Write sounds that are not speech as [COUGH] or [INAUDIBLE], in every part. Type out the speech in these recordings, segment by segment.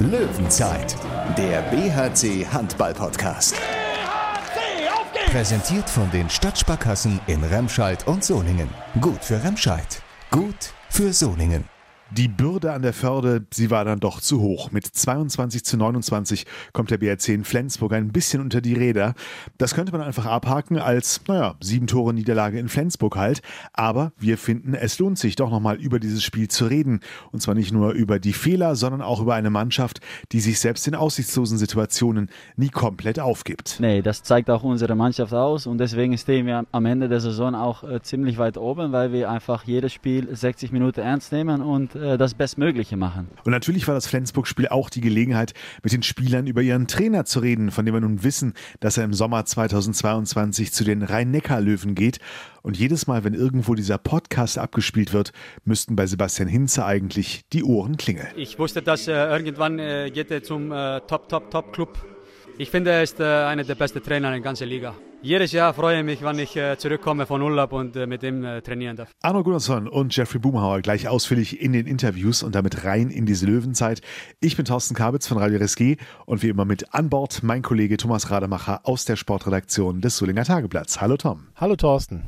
Löwenzeit, der BHC Handball Podcast. BHC, auf geht's! Präsentiert von den Stadtsparkassen in Remscheid und Solingen. Gut für Remscheid, gut für Solingen. Die Bürde an der Förde, sie war dann doch zu hoch. Mit 22 zu 29 kommt der BRC in Flensburg ein bisschen unter die Räder. Das könnte man einfach abhaken als, naja, sieben Tore Niederlage in Flensburg halt. Aber wir finden, es lohnt sich doch nochmal über dieses Spiel zu reden. Und zwar nicht nur über die Fehler, sondern auch über eine Mannschaft, die sich selbst in aussichtslosen Situationen nie komplett aufgibt. Nee, das zeigt auch unsere Mannschaft aus und deswegen stehen wir am Ende der Saison auch äh, ziemlich weit oben, weil wir einfach jedes Spiel 60 Minuten ernst nehmen und äh, das Bestmögliche machen. Und natürlich war das Flensburg-Spiel auch die Gelegenheit, mit den Spielern über ihren Trainer zu reden, von dem wir nun wissen, dass er im Sommer 2022 zu den Rhein-Neckar-Löwen geht. Und jedes Mal, wenn irgendwo dieser Podcast abgespielt wird, müssten bei Sebastian Hinze eigentlich die Ohren klingeln. Ich wusste, dass äh, irgendwann äh, geht er zum äh, Top, Top, Top Club. Ich finde, er ist äh, einer der besten Trainer in der ganzen Liga. Jedes Jahr freue ich mich, wenn ich äh, zurückkomme von Urlaub und äh, mit ihm trainieren darf. Arno Gunnarsson und Jeffrey Boomhauer gleich ausführlich in den Interviews und damit rein in diese Löwenzeit. Ich bin Thorsten Kabitz von Radio RSG und wie immer mit an Bord mein Kollege Thomas Rademacher aus der Sportredaktion des Solinger Tageblatts. Hallo Tom. Hallo Thorsten.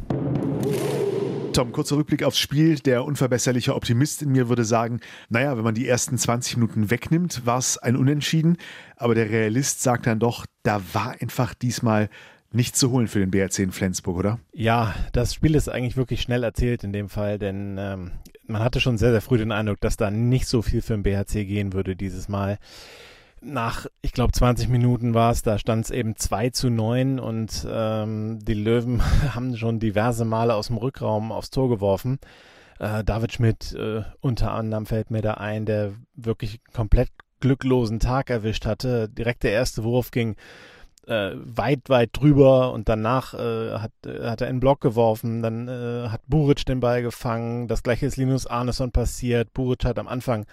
Tom, kurzer Rückblick aufs Spiel. Der unverbesserliche Optimist in mir würde sagen, naja, wenn man die ersten 20 Minuten wegnimmt, war es ein Unentschieden. Aber der Realist sagt dann doch, da war einfach diesmal nichts zu holen für den BRC in Flensburg, oder? Ja, das Spiel ist eigentlich wirklich schnell erzählt in dem Fall, denn ähm, man hatte schon sehr, sehr früh den Eindruck, dass da nicht so viel für den BRC gehen würde dieses Mal. Nach, ich glaube, 20 Minuten war es, da stand es eben 2 zu 9 und ähm, die Löwen [LAUGHS] haben schon diverse Male aus dem Rückraum aufs Tor geworfen. Äh, David Schmidt äh, unter anderem fällt mir da ein, der wirklich komplett glücklosen Tag erwischt hatte. Direkt der erste Wurf ging äh, weit, weit drüber und danach äh, hat, äh, hat er in den Block geworfen, dann äh, hat Buric den Ball gefangen, das gleiche ist Linus Arneson passiert, Buric hat am Anfang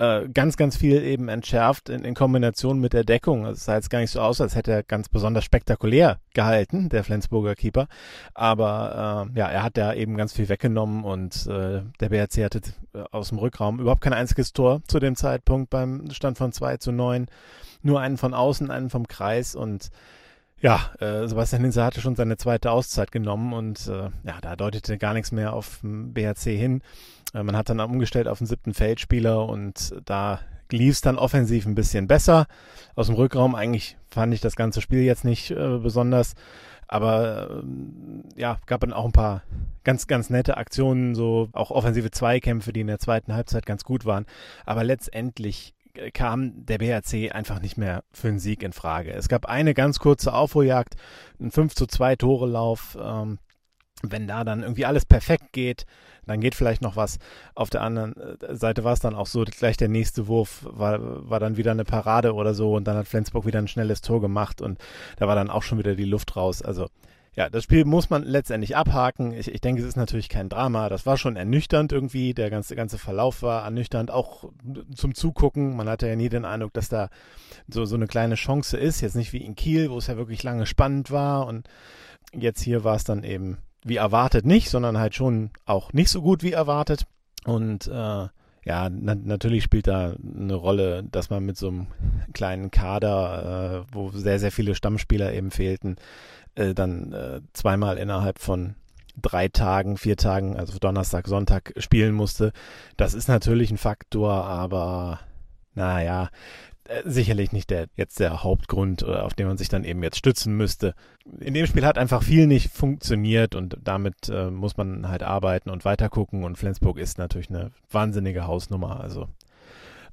äh, ganz, ganz viel eben entschärft in, in Kombination mit der Deckung. Also es sah jetzt gar nicht so aus, als hätte er ganz besonders spektakulär gehalten, der Flensburger Keeper, aber äh, ja, er hat da eben ganz viel weggenommen und äh, der BRC hatte äh, aus dem Rückraum überhaupt kein einziges Tor zu dem Zeitpunkt beim Stand von 2 zu 9 nur einen von außen, einen vom Kreis und ja, äh, Sebastian Hinze hatte schon seine zweite Auszeit genommen und äh, ja, da deutete gar nichts mehr auf BHC hin. Äh, man hat dann umgestellt auf den siebten Feldspieler und da lief es dann offensiv ein bisschen besser. Aus dem Rückraum eigentlich fand ich das ganze Spiel jetzt nicht äh, besonders, aber äh, ja, gab dann auch ein paar ganz, ganz nette Aktionen, so auch offensive Zweikämpfe, die in der zweiten Halbzeit ganz gut waren. Aber letztendlich kam der BRC einfach nicht mehr für einen Sieg in Frage. Es gab eine ganz kurze Aufholjagd, ein 5 zu 2 Tore Lauf. Ähm, wenn da dann irgendwie alles perfekt geht, dann geht vielleicht noch was. Auf der anderen äh, Seite war es dann auch so, gleich der nächste Wurf war, war dann wieder eine Parade oder so und dann hat Flensburg wieder ein schnelles Tor gemacht und da war dann auch schon wieder die Luft raus. Also ja, das Spiel muss man letztendlich abhaken. Ich, ich denke, es ist natürlich kein Drama. Das war schon ernüchternd irgendwie. Der ganze, ganze Verlauf war ernüchternd, auch zum Zugucken. Man hatte ja nie den Eindruck, dass da so, so eine kleine Chance ist. Jetzt nicht wie in Kiel, wo es ja wirklich lange spannend war. Und jetzt hier war es dann eben wie erwartet nicht, sondern halt schon auch nicht so gut wie erwartet. Und äh, ja, na natürlich spielt da eine Rolle, dass man mit so einem kleinen Kader, äh, wo sehr, sehr viele Stammspieler eben fehlten, äh, dann äh, zweimal innerhalb von drei Tagen, vier Tagen, also Donnerstag, Sonntag spielen musste. Das ist natürlich ein Faktor, aber naja, äh, sicherlich nicht der jetzt der Hauptgrund, äh, auf den man sich dann eben jetzt stützen müsste. In dem Spiel hat einfach viel nicht funktioniert und damit äh, muss man halt arbeiten und weitergucken und Flensburg ist natürlich eine wahnsinnige Hausnummer. Also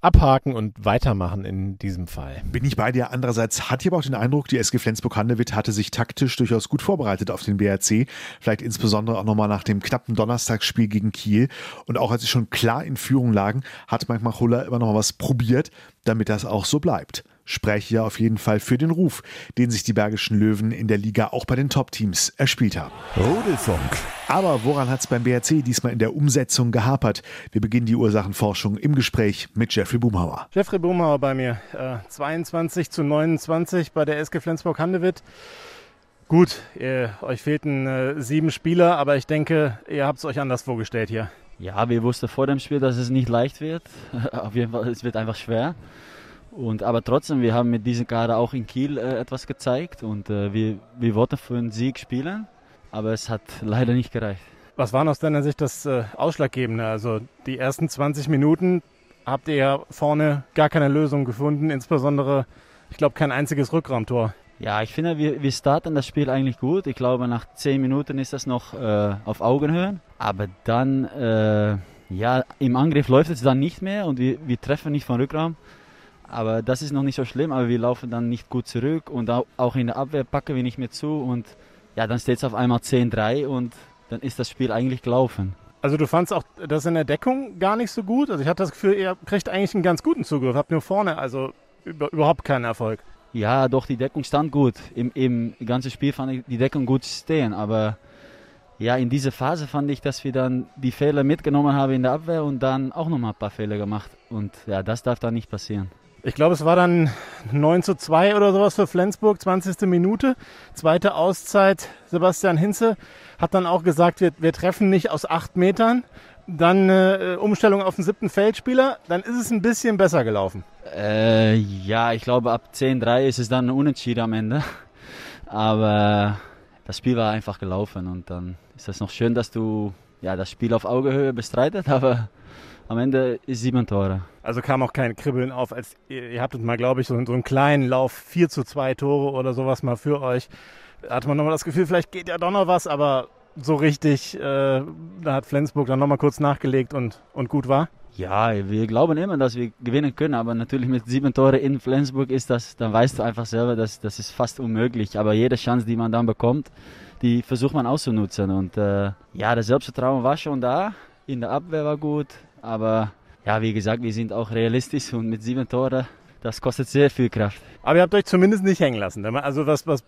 abhaken und weitermachen in diesem Fall. Bin ich bei dir. Andererseits hatte ich aber auch den Eindruck, die SG Flensburg-Handewitt hatte sich taktisch durchaus gut vorbereitet auf den BRC. Vielleicht insbesondere auch nochmal nach dem knappen Donnerstagsspiel gegen Kiel. Und auch als sie schon klar in Führung lagen, hat Mike Machulla immer noch mal was probiert, damit das auch so bleibt spreche ja auf jeden Fall für den Ruf, den sich die Bergischen Löwen in der Liga auch bei den Top-Teams erspielt haben. Rudelfunk. Aber woran hat es beim BRC diesmal in der Umsetzung gehapert? Wir beginnen die Ursachenforschung im Gespräch mit Jeffrey Boomhauer. Jeffrey Boomhauer bei mir. Äh, 22 zu 29 bei der SG Flensburg-Handewitt. Gut, ihr, euch fehlten äh, sieben Spieler, aber ich denke, ihr habt es euch anders vorgestellt hier. Ja, wir wussten vor dem Spiel, dass es nicht leicht wird. [LAUGHS] Auf jeden Fall, es wird einfach schwer. Und, aber trotzdem, wir haben mit diesem Kader auch in Kiel äh, etwas gezeigt und äh, wir, wir wollten für einen Sieg spielen, aber es hat leider nicht gereicht. Was war aus deiner Sicht das äh, Ausschlaggebende? Also die ersten 20 Minuten habt ihr ja vorne gar keine Lösung gefunden, insbesondere, ich glaube, kein einziges Rückraumtor. Ja, ich finde, wir, wir starten das Spiel eigentlich gut. Ich glaube, nach 10 Minuten ist das noch äh, auf Augenhöhe. Aber dann, äh, ja, im Angriff läuft es dann nicht mehr und wir, wir treffen nicht von Rückraum. Aber das ist noch nicht so schlimm, aber wir laufen dann nicht gut zurück und auch in der Abwehr packen wir nicht mehr zu und ja, dann steht es auf einmal 10-3 und dann ist das Spiel eigentlich gelaufen. Also du fandst auch das in der Deckung gar nicht so gut? Also ich hatte das Gefühl, ihr kriegt eigentlich einen ganz guten Zugriff, habt nur vorne also über, überhaupt keinen Erfolg. Ja, doch, die Deckung stand gut. Im, Im ganzen Spiel fand ich die Deckung gut stehen, aber ja, in dieser Phase fand ich, dass wir dann die Fehler mitgenommen haben in der Abwehr und dann auch nochmal ein paar Fehler gemacht. Und ja, das darf dann nicht passieren. Ich glaube, es war dann 9 zu 2 oder sowas für Flensburg, 20. Minute. Zweite Auszeit. Sebastian Hinze hat dann auch gesagt, wir, wir treffen nicht aus acht Metern. Dann äh, Umstellung auf den siebten Feldspieler. Dann ist es ein bisschen besser gelaufen. Äh, ja, ich glaube, ab 10-3 ist es dann Unentschieden am Ende. Aber das Spiel war einfach gelaufen und dann ist das noch schön, dass du ja, das Spiel auf Augenhöhe bestreitet, [LAUGHS] aber am Ende ist sieben Tore. Also kam auch kein Kribbeln auf, als ihr, ihr habtet mal, glaube ich, so, so einen kleinen Lauf, 4 zu 2 Tore oder sowas mal für euch. Da hatte man nochmal das Gefühl, vielleicht geht ja doch noch was, aber so richtig, äh, da hat Flensburg dann nochmal kurz nachgelegt und, und gut war. Ja, wir glauben immer, dass wir gewinnen können, aber natürlich mit sieben Tore in Flensburg ist das, dann weißt du einfach selber, dass das ist fast unmöglich. Aber jede Chance, die man dann bekommt, die versucht man auszunutzen. Und äh, ja, das Selbstvertrauen war schon da, in der Abwehr war gut, aber ja, wie gesagt, wir sind auch realistisch und mit sieben Toren, das kostet sehr viel Kraft. Aber ihr habt euch zumindest nicht hängen lassen. Also was, was,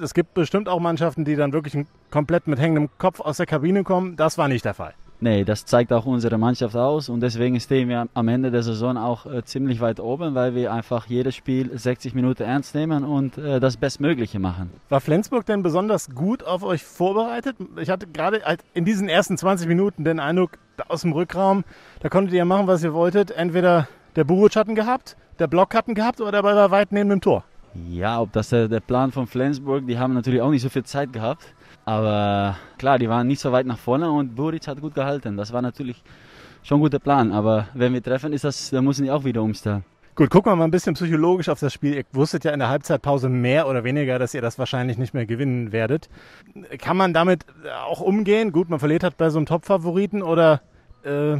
es gibt bestimmt auch Mannschaften, die dann wirklich komplett mit hängendem Kopf aus der Kabine kommen. Das war nicht der Fall. Nee, das zeigt auch unsere Mannschaft aus und deswegen stehen wir am Ende der Saison auch äh, ziemlich weit oben, weil wir einfach jedes Spiel 60 Minuten ernst nehmen und äh, das Bestmögliche machen. War Flensburg denn besonders gut auf euch vorbereitet? Ich hatte gerade halt in diesen ersten 20 Minuten den Eindruck, aus dem Rückraum, da konntet ihr machen, was ihr wolltet. Entweder der Buruc hatten gehabt, der Block hatten gehabt oder der Ball war weit neben dem Tor. Ja, ob das der, der Plan von Flensburg, die haben natürlich auch nicht so viel Zeit gehabt. Aber klar, die waren nicht so weit nach vorne und Buric hat gut gehalten. Das war natürlich schon ein guter Plan. Aber wenn wir treffen, ist das, dann müssen die auch wieder umstellen. Gut, gucken wir mal ein bisschen psychologisch auf das Spiel. Ihr wusstet ja in der Halbzeitpause mehr oder weniger, dass ihr das wahrscheinlich nicht mehr gewinnen werdet. Kann man damit auch umgehen? Gut, man verliert hat bei so einem Top-Favoriten oder äh,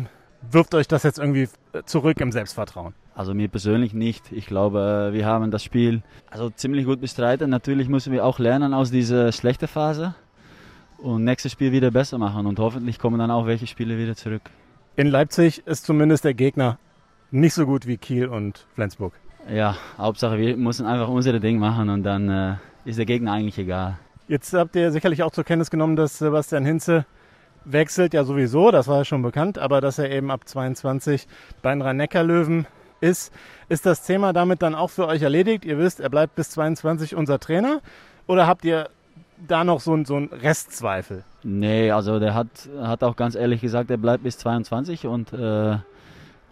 wirft euch das jetzt irgendwie zurück im Selbstvertrauen? Also mir persönlich nicht. Ich glaube, wir haben das Spiel also ziemlich gut bestreiten. Natürlich müssen wir auch lernen aus dieser schlechten Phase und nächstes Spiel wieder besser machen und hoffentlich kommen dann auch welche Spiele wieder zurück. In Leipzig ist zumindest der Gegner nicht so gut wie Kiel und Flensburg. Ja, Hauptsache wir müssen einfach unser Ding machen und dann äh, ist der Gegner eigentlich egal. Jetzt habt ihr sicherlich auch zur Kenntnis genommen, dass Sebastian Hinze wechselt ja sowieso, das war ja schon bekannt, aber dass er eben ab 22 bei den Rhein-Neckar-Löwen ist. Ist das Thema damit dann auch für euch erledigt? Ihr wisst, er bleibt bis 22 unser Trainer? Oder habt ihr da noch so, so einen Restzweifel? Nee, also der hat, hat auch ganz ehrlich gesagt, er bleibt bis 22 und äh,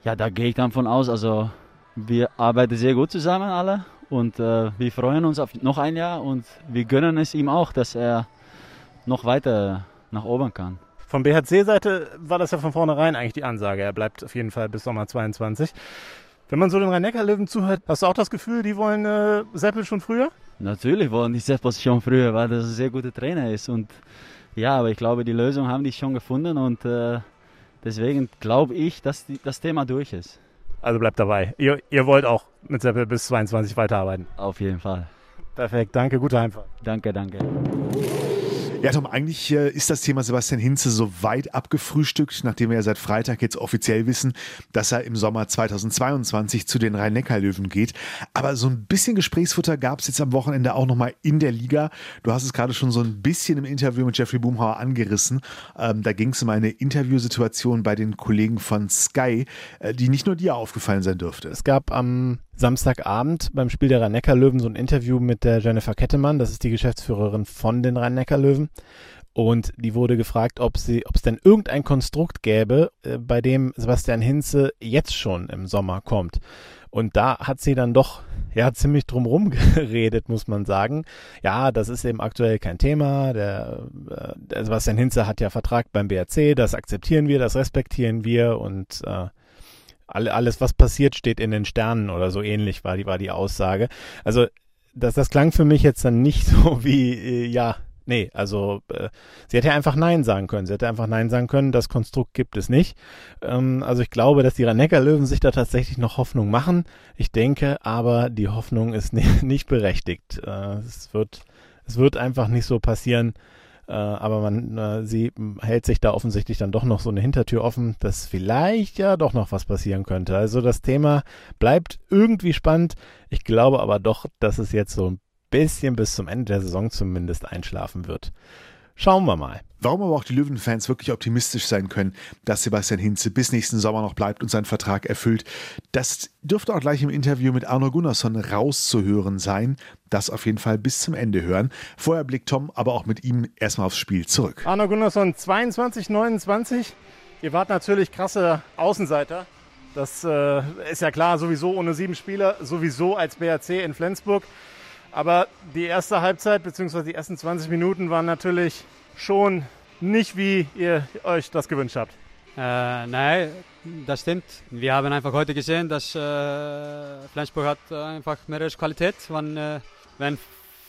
ja, da gehe ich dann von aus. Also wir arbeiten sehr gut zusammen alle und äh, wir freuen uns auf noch ein Jahr und wir gönnen es ihm auch, dass er noch weiter nach oben kann. Von BHC-Seite war das ja von vornherein eigentlich die Ansage. Er bleibt auf jeden Fall bis Sommer 22. Wenn man so den Rhein-Neckar-Löwen zuhört, hast du auch das Gefühl, die wollen äh, Seppel schon früher? Natürlich wollen die Seppel schon früher, weil das ein sehr guter Trainer ist. Und ja, aber ich glaube, die Lösung haben die schon gefunden und äh, deswegen glaube ich, dass die, das Thema durch ist. Also bleibt dabei. Ihr, ihr wollt auch mit Seppel bis 22 weiterarbeiten? Auf jeden Fall. Perfekt, danke, gute Heimfahrt. Danke, danke. Ja, Tom, eigentlich äh, ist das Thema Sebastian Hinze so weit abgefrühstückt, nachdem wir ja seit Freitag jetzt offiziell wissen, dass er im Sommer 2022 zu den Rhein-Neckar-Löwen geht. Aber so ein bisschen Gesprächsfutter gab es jetzt am Wochenende auch nochmal in der Liga. Du hast es gerade schon so ein bisschen im Interview mit Jeffrey Boomhauer angerissen. Ähm, da ging es um eine Interviewsituation bei den Kollegen von Sky, äh, die nicht nur dir aufgefallen sein dürfte. Es gab am Samstagabend beim Spiel der Rhein-Neckar-Löwen so ein Interview mit der Jennifer Kettemann, das ist die Geschäftsführerin von den Rhein-Neckar-Löwen. Und die wurde gefragt, ob es denn irgendein Konstrukt gäbe, äh, bei dem Sebastian Hinze jetzt schon im Sommer kommt. Und da hat sie dann doch ja ziemlich drumherum geredet, muss man sagen. Ja, das ist eben aktuell kein Thema. Der, äh, der Sebastian Hinze hat ja Vertrag beim BRC, das akzeptieren wir, das respektieren wir und äh, alles, was passiert, steht in den Sternen oder so ähnlich war die, war die Aussage. Also das, das klang für mich jetzt dann nicht [LAUGHS] so wie, äh, ja, Nee, also äh, sie hätte einfach Nein sagen können. Sie hätte einfach Nein sagen können, das Konstrukt gibt es nicht. Ähm, also ich glaube, dass die rhein löwen sich da tatsächlich noch Hoffnung machen. Ich denke aber, die Hoffnung ist [LAUGHS] nicht berechtigt. Äh, es, wird, es wird einfach nicht so passieren. Äh, aber man, äh, sie hält sich da offensichtlich dann doch noch so eine Hintertür offen, dass vielleicht ja doch noch was passieren könnte. Also das Thema bleibt irgendwie spannend. Ich glaube aber doch, dass es jetzt so ein bisschen bis zum Ende der Saison zumindest einschlafen wird. Schauen wir mal. Warum aber auch die Löwenfans wirklich optimistisch sein können, dass Sebastian Hinze bis nächsten Sommer noch bleibt und seinen Vertrag erfüllt, das dürfte auch gleich im Interview mit Arno Gunnarsson rauszuhören sein. Das auf jeden Fall bis zum Ende hören. Vorher blickt Tom aber auch mit ihm erstmal aufs Spiel zurück. Arno Gunnarsson 22, 29. Ihr wart natürlich krasse Außenseiter. Das äh, ist ja klar, sowieso ohne sieben Spieler, sowieso als BRC in Flensburg. Aber die erste Halbzeit bzw. die ersten 20 Minuten waren natürlich schon nicht, wie ihr euch das gewünscht habt. Äh, nein, das stimmt. Wir haben einfach heute gesehen, dass äh, Flensburg hat einfach mehr Qualität, wenn, äh, wenn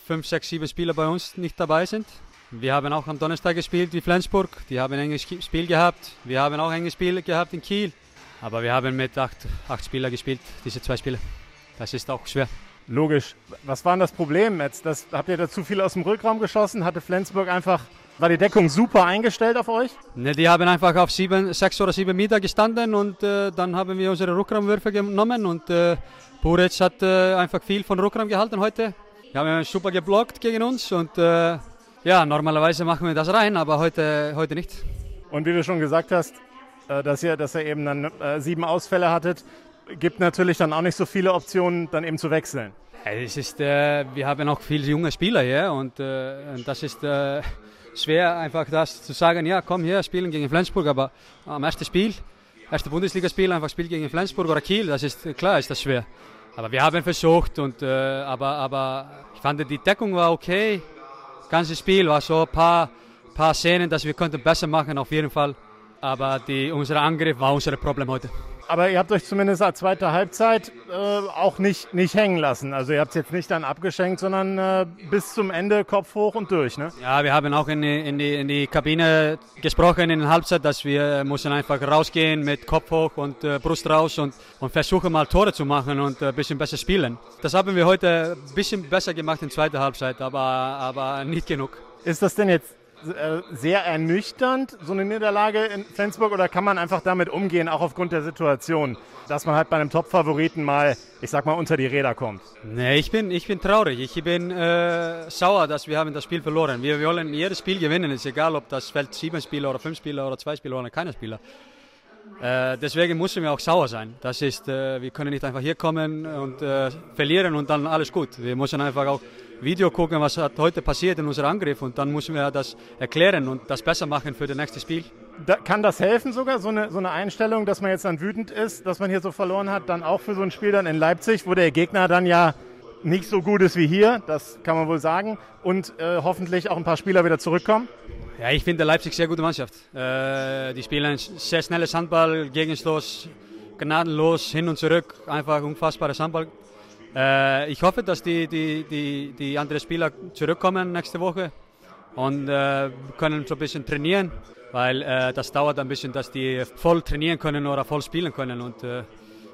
fünf, sechs, sieben Spieler bei uns nicht dabei sind. Wir haben auch am Donnerstag gespielt wie Flensburg. Die haben ein enges Spiel gehabt. Wir haben auch ein enges Spiel gehabt in Kiel. Aber wir haben mit acht, acht Spielern gespielt, diese zwei Spiele. Das ist auch schwer. Logisch. Was war denn das Problem jetzt? Das, habt ihr da zu viel aus dem Rückraum geschossen? Hatte Flensburg einfach, war die Deckung super eingestellt auf euch? Ne, die haben einfach auf sieben, sechs oder sieben Meter gestanden und äh, dann haben wir unsere Rückraumwürfe genommen und äh, Buric hat äh, einfach viel von Rückraum gehalten heute. Wir haben super geblockt gegen uns und äh, ja, normalerweise machen wir das rein, aber heute, heute nicht. Und wie du schon gesagt hast, äh, dass ihr, dass ihr eben dann äh, sieben Ausfälle hattet, gibt natürlich dann auch nicht so viele Optionen, dann eben zu wechseln. Es ist, äh, wir haben auch viele junge Spieler hier und, äh, das ist äh, schwer einfach das zu sagen, ja komm hier, spielen gegen Flensburg, aber am ersten Spiel, erste Bundesligaspiel einfach spielen gegen Flensburg oder Kiel, das ist klar, ist das schwer. Aber wir haben versucht und äh, aber, aber ich fand die Deckung war okay, das ganze Spiel war so ein paar, paar Szenen, dass wir könnten besser machen auf jeden Fall. Aber die, unser Angriff war unser Problem heute aber ihr habt euch zumindest als zweite Halbzeit äh, auch nicht, nicht hängen lassen. Also ihr habt es jetzt nicht dann abgeschenkt, sondern äh, bis zum Ende Kopf hoch und durch. Ne? Ja, wir haben auch in die, in, die, in die Kabine gesprochen in der Halbzeit, dass wir müssen einfach rausgehen mit Kopf hoch und äh, Brust raus und, und versuchen mal Tore zu machen und ein äh, bisschen besser spielen. Das haben wir heute ein bisschen besser gemacht in der zweiten Halbzeit, aber, aber nicht genug. Ist das denn jetzt äh, sehr ernüchternd, so eine Niederlage in Flensburg, oder kann man einfach damit umgehen, auch aufgrund der Situation, dass man halt bei einem Top-Favoriten mal, ich sag mal, unter die Räder kommt? Nee, ich bin, ich bin traurig. Ich bin äh, sauer, dass wir haben das Spiel verloren. Wir wollen jedes Spiel gewinnen. Es ist egal, ob das Feld sieben Spieler oder fünf Spieler oder zwei Spieler oder keine Spieler. Äh, deswegen müssen wir auch sauer sein. Das ist, äh, wir können nicht einfach hier kommen und äh, verlieren und dann alles gut. Wir müssen einfach auch Video gucken, was hat heute passiert in unserem Angriff und dann müssen wir das erklären und das besser machen für das nächste Spiel. Da, kann das helfen sogar, so eine, so eine Einstellung, dass man jetzt dann wütend ist, dass man hier so verloren hat, dann auch für so ein Spiel dann in Leipzig, wo der Gegner dann ja nicht so gut ist wie hier, das kann man wohl sagen, und äh, hoffentlich auch ein paar Spieler wieder zurückkommen? Ja, ich finde Leipzig sehr gute Mannschaft. Äh, die spielen sehr schnelles Handball, gegenslos, gnadenlos, hin und zurück, einfach unfassbares Handball. Äh, ich hoffe, dass die, die, die, die anderen Spieler zurückkommen nächste Woche und äh, können so ein bisschen trainieren, weil äh, das dauert ein bisschen, dass die voll trainieren können oder voll spielen können. Und, äh,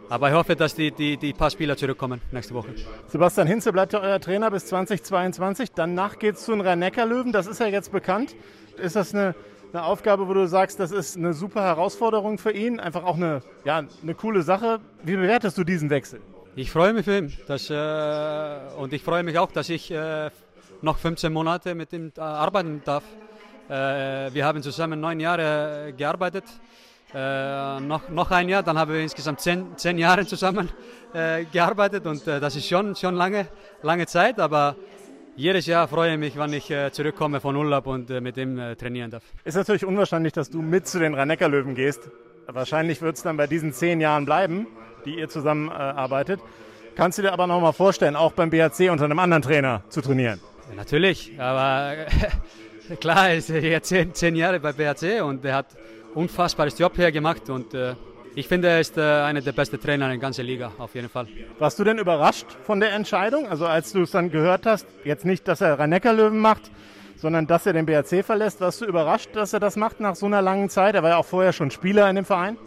aber ich hoffe, dass die, die, die paar Spieler zurückkommen nächste Woche. Sebastian Hinze bleibt ja euer Trainer bis 2022. Danach geht es zu den Rhein-Neckar-Löwen, das ist ja jetzt bekannt. Ist das eine, eine Aufgabe, wo du sagst, das ist eine super Herausforderung für ihn? Einfach auch eine, ja, eine coole Sache. Wie bewertest du diesen Wechsel? Ich freue mich für ihn äh, und ich freue mich auch, dass ich äh, noch 15 Monate mit ihm äh, arbeiten darf. Äh, wir haben zusammen neun Jahre gearbeitet. Äh, noch, noch ein Jahr, dann haben wir insgesamt zehn, zehn Jahre zusammen äh, gearbeitet und das ist schon, schon lange, lange Zeit, aber jedes Jahr freue ich mich, wenn ich äh, zurückkomme von Urlaub und äh, mit ihm äh, trainieren darf. Ist natürlich unwahrscheinlich, dass du mit zu den Rhein-Neckar-Löwen gehst. Wahrscheinlich wird es dann bei diesen zehn Jahren bleiben, die ihr zusammen arbeitet. Kannst du dir aber noch mal vorstellen, auch beim BHC unter einem anderen Trainer zu trainieren? Ja, natürlich, aber [LAUGHS] klar, er ist jetzt zehn, zehn Jahre bei BHC und er hat unfassbares Job hier gemacht und äh, ich finde, er ist äh, einer der besten Trainer in der ganzen Liga, auf jeden Fall. Warst du denn überrascht von der Entscheidung? Also als du es dann gehört hast, jetzt nicht, dass er rhein löwen macht, sondern dass er den BRC verlässt, warst du überrascht, dass er das macht nach so einer langen Zeit? Er war ja auch vorher schon Spieler in dem Verein.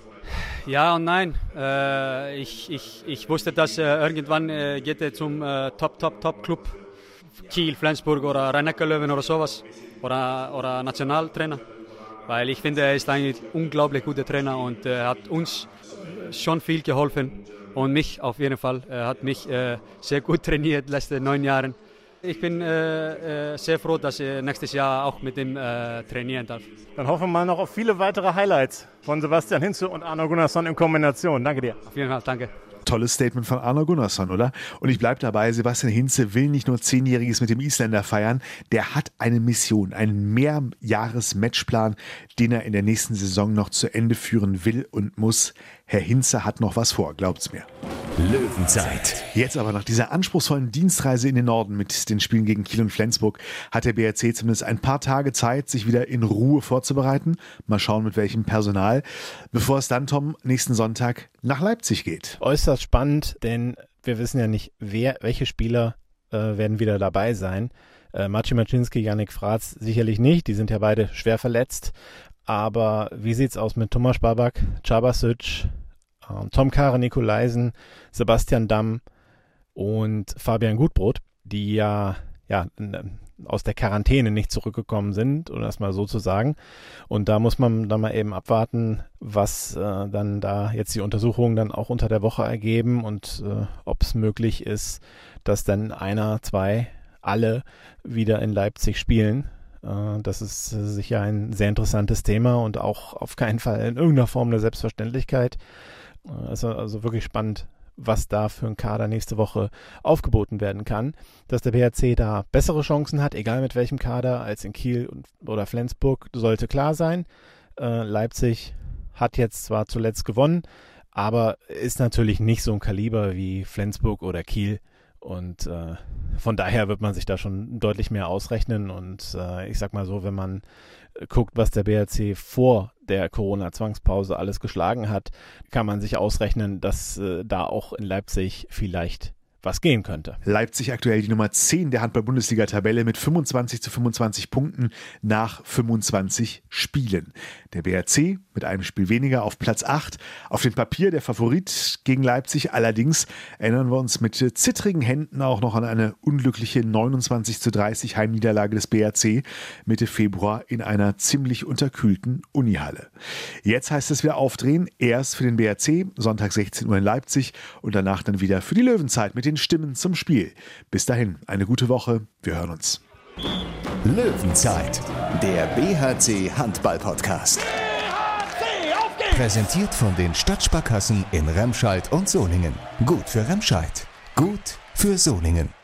Ja und nein. Äh, ich, ich, ich wusste, dass äh, irgendwann äh, geht er zum äh, Top, Top, Top Club. Kiel, Flensburg oder rhein löwen oder sowas. Oder, oder Nationaltrainer weil ich finde, er ist ein unglaublich guter Trainer und er hat uns schon viel geholfen und mich auf jeden Fall. Er hat mich äh, sehr gut [LAUGHS] trainiert in den letzten neun Jahren. Ich bin äh, äh, sehr froh, dass ich nächstes Jahr auch mit ihm äh, trainieren darf. Dann hoffen wir mal noch auf viele weitere Highlights von Sebastian Hinze und Arno Gunnarsson in Kombination. Danke dir. Auf jeden Fall, danke. Tolles Statement von Arno Gunnarsson, oder? Und ich bleibe dabei, Sebastian Hinze will nicht nur Zehnjähriges mit dem Isländer feiern, der hat eine Mission, einen Mehrjahres-Matchplan, den er in der nächsten Saison noch zu Ende führen will und muss. Herr Hinze hat noch was vor, glaubt's mir. Löwenzeit. Jetzt aber nach dieser anspruchsvollen Dienstreise in den Norden mit den Spielen gegen Kiel und Flensburg hat der BRC zumindest ein paar Tage Zeit, sich wieder in Ruhe vorzubereiten. Mal schauen, mit welchem Personal, bevor es dann, Tom, nächsten Sonntag nach Leipzig geht. Äußerst spannend, denn wir wissen ja nicht, wer, welche Spieler äh, werden wieder dabei sein. Äh, Maciej Maczynski, Janik Fratz sicherlich nicht, die sind ja beide schwer verletzt. Aber wie sieht's aus mit Thomas Babak, Cabasic, ähm, Tom Kare, Nikolaisen, Sebastian Damm und Fabian Gutbrot, die ja, ja aus der Quarantäne nicht zurückgekommen sind, um das mal so zu sagen. Und da muss man dann mal eben abwarten, was äh, dann da jetzt die Untersuchungen dann auch unter der Woche ergeben und äh, ob es möglich ist, dass dann einer, zwei, alle wieder in Leipzig spielen. Äh, das ist sicher ein sehr interessantes Thema und auch auf keinen Fall in irgendeiner Form eine Selbstverständlichkeit. Also, also wirklich spannend, was da für ein Kader nächste Woche aufgeboten werden kann. Dass der BRC da bessere Chancen hat, egal mit welchem Kader, als in Kiel und, oder Flensburg, sollte klar sein. Äh, Leipzig hat jetzt zwar zuletzt gewonnen, aber ist natürlich nicht so ein Kaliber wie Flensburg oder Kiel. Und äh, von daher wird man sich da schon deutlich mehr ausrechnen. Und äh, ich sag mal so, wenn man guckt, was der BRC vor der Corona-Zwangspause alles geschlagen hat, kann man sich ausrechnen, dass äh, da auch in Leipzig vielleicht was gehen könnte. Leipzig aktuell die Nummer 10 der Handball-Bundesliga-Tabelle mit 25 zu 25 Punkten nach 25 Spielen. Der BRC mit einem Spiel weniger auf Platz 8. Auf dem Papier der Favorit gegen Leipzig. Allerdings erinnern wir uns mit zittrigen Händen auch noch an eine unglückliche 29 zu 30 Heimniederlage des BRC Mitte Februar in einer ziemlich unterkühlten Unihalle. Jetzt heißt es wieder aufdrehen. Erst für den BRC, Sonntag 16 Uhr in Leipzig und danach dann wieder für die Löwenzeit mit den Stimmen zum Spiel. Bis dahin, eine gute Woche. Wir hören uns. Löwenzeit, der BHC Handball Podcast. BHC, auf geht's! Präsentiert von den Stadtsparkassen in Remscheid und Soningen. Gut für Remscheid, gut für Soningen.